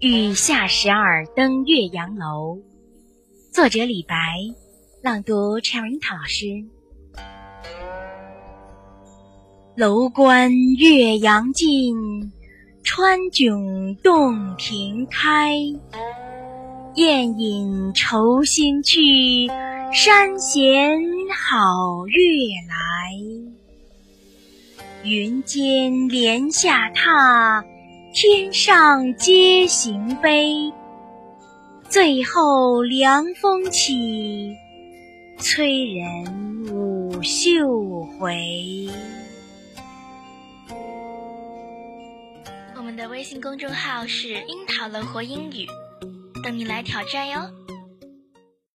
雨下十二登岳阳楼，作者李白，朗读陈文涛老师。楼观岳阳尽，川迥洞庭开。雁引愁心去，山衔好月来。云间莲下踏，天上皆行悲。最后凉风起，催人舞袖回。我们的微信公众号是“樱桃乐活英语”，等你来挑战哟。